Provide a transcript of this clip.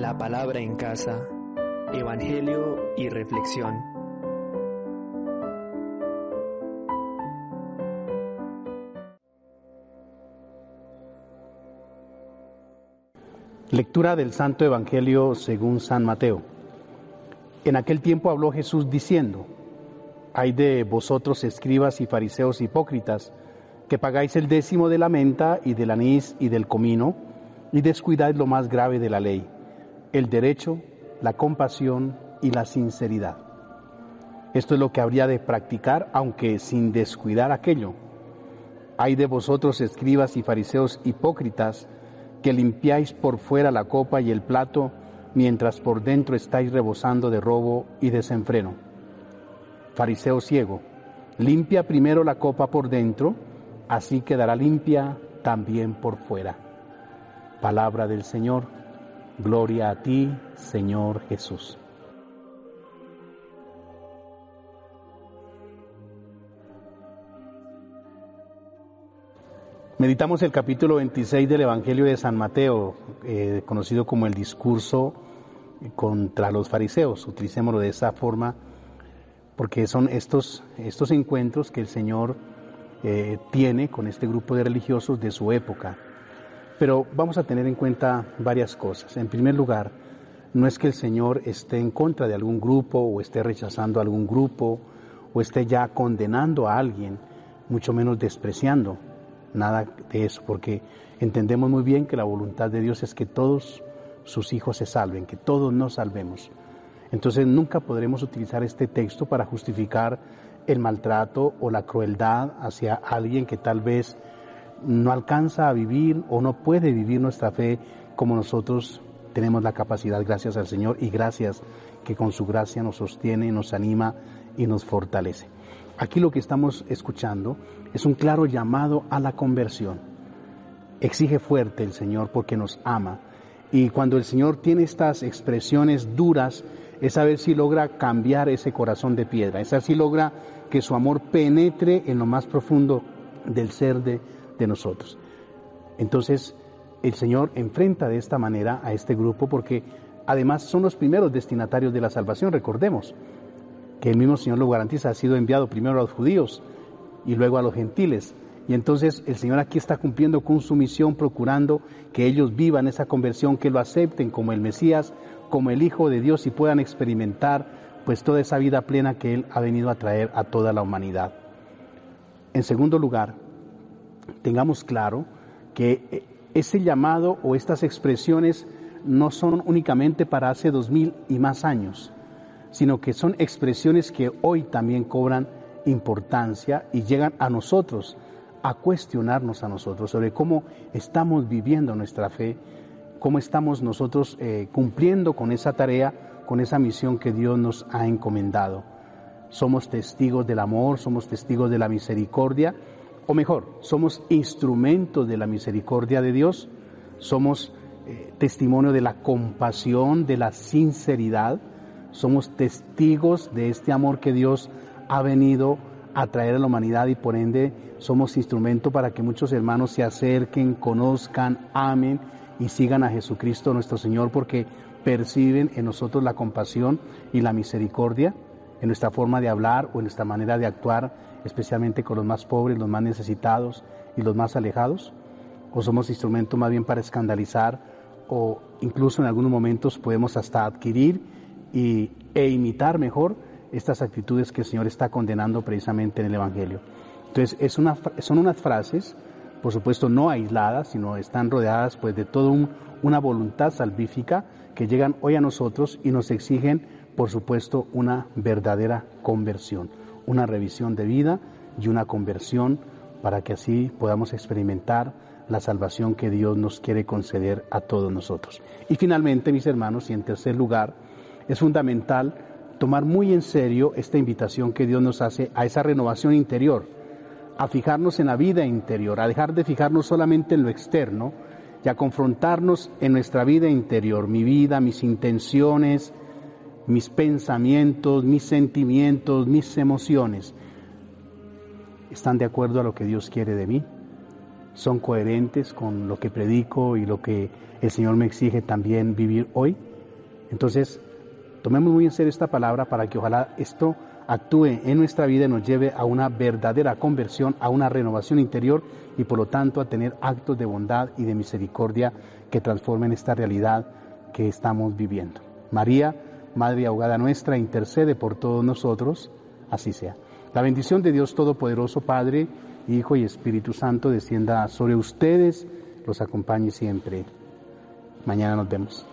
La palabra en casa, Evangelio y reflexión. Lectura del Santo Evangelio según San Mateo. En aquel tiempo habló Jesús diciendo, Hay de vosotros escribas y fariseos hipócritas, que pagáis el décimo de la menta y del anís y del comino, y descuidáis lo más grave de la ley el derecho, la compasión y la sinceridad. Esto es lo que habría de practicar, aunque sin descuidar aquello. Hay de vosotros, escribas y fariseos hipócritas, que limpiáis por fuera la copa y el plato, mientras por dentro estáis rebosando de robo y desenfreno. Fariseo ciego, limpia primero la copa por dentro, así quedará limpia también por fuera. Palabra del Señor. Gloria a ti, Señor Jesús. Meditamos el capítulo 26 del Evangelio de San Mateo, eh, conocido como el discurso contra los fariseos. Utilicémoslo de esa forma porque son estos, estos encuentros que el Señor eh, tiene con este grupo de religiosos de su época. Pero vamos a tener en cuenta varias cosas. En primer lugar, no es que el Señor esté en contra de algún grupo o esté rechazando algún grupo o esté ya condenando a alguien, mucho menos despreciando. Nada de eso, porque entendemos muy bien que la voluntad de Dios es que todos sus hijos se salven, que todos nos salvemos. Entonces nunca podremos utilizar este texto para justificar el maltrato o la crueldad hacia alguien que tal vez no alcanza a vivir o no puede vivir nuestra fe como nosotros tenemos la capacidad, gracias al Señor, y gracias que con su gracia nos sostiene, nos anima y nos fortalece. Aquí lo que estamos escuchando es un claro llamado a la conversión. Exige fuerte el Señor porque nos ama. Y cuando el Señor tiene estas expresiones duras, es a ver si logra cambiar ese corazón de piedra, es a ver si logra que su amor penetre en lo más profundo del ser de, de nosotros. Entonces, el Señor enfrenta de esta manera a este grupo porque además son los primeros destinatarios de la salvación. Recordemos que el mismo Señor lo garantiza, ha sido enviado primero a los judíos y luego a los gentiles. Y entonces el Señor aquí está cumpliendo con su misión, procurando que ellos vivan esa conversión, que lo acepten como el Mesías, como el Hijo de Dios y puedan experimentar pues toda esa vida plena que Él ha venido a traer a toda la humanidad. En segundo lugar, tengamos claro que eh, ese llamado o estas expresiones no son únicamente para hace dos mil y más años, sino que son expresiones que hoy también cobran importancia y llegan a nosotros, a cuestionarnos a nosotros sobre cómo estamos viviendo nuestra fe, cómo estamos nosotros eh, cumpliendo con esa tarea, con esa misión que Dios nos ha encomendado. Somos testigos del amor, somos testigos de la misericordia o mejor, somos instrumentos de la misericordia de Dios, somos eh, testimonio de la compasión, de la sinceridad, somos testigos de este amor que Dios ha venido a traer a la humanidad y por ende somos instrumento para que muchos hermanos se acerquen, conozcan, amen y sigan a Jesucristo nuestro Señor porque perciben en nosotros la compasión y la misericordia en nuestra forma de hablar o en nuestra manera de actuar especialmente con los más pobres, los más necesitados y los más alejados? ¿O somos instrumento más bien para escandalizar o incluso en algunos momentos podemos hasta adquirir y, e imitar mejor estas actitudes que el Señor está condenando precisamente en el Evangelio? Entonces, es una, son unas frases, por supuesto, no aisladas, sino están rodeadas pues, de toda una voluntad salvífica que llegan hoy a nosotros y nos exigen, por supuesto, una verdadera conversión una revisión de vida y una conversión para que así podamos experimentar la salvación que Dios nos quiere conceder a todos nosotros. Y finalmente, mis hermanos, y en tercer lugar, es fundamental tomar muy en serio esta invitación que Dios nos hace a esa renovación interior, a fijarnos en la vida interior, a dejar de fijarnos solamente en lo externo y a confrontarnos en nuestra vida interior, mi vida, mis intenciones, mis pensamientos, mis sentimientos, mis emociones. ¿Están de acuerdo a lo que Dios quiere de mí? ¿Son coherentes con lo que predico y lo que el Señor me exige también vivir hoy? Entonces, tomemos muy en serio esta palabra para que ojalá esto actúe en nuestra vida y nos lleve a una verdadera conversión, a una renovación interior y por lo tanto a tener actos de bondad y de misericordia que transformen esta realidad que estamos viviendo. María, Madre ahogada nuestra, intercede por todos nosotros, así sea. La bendición de Dios Todopoderoso, Padre, Hijo y Espíritu Santo, descienda sobre ustedes, los acompañe siempre. Mañana nos vemos.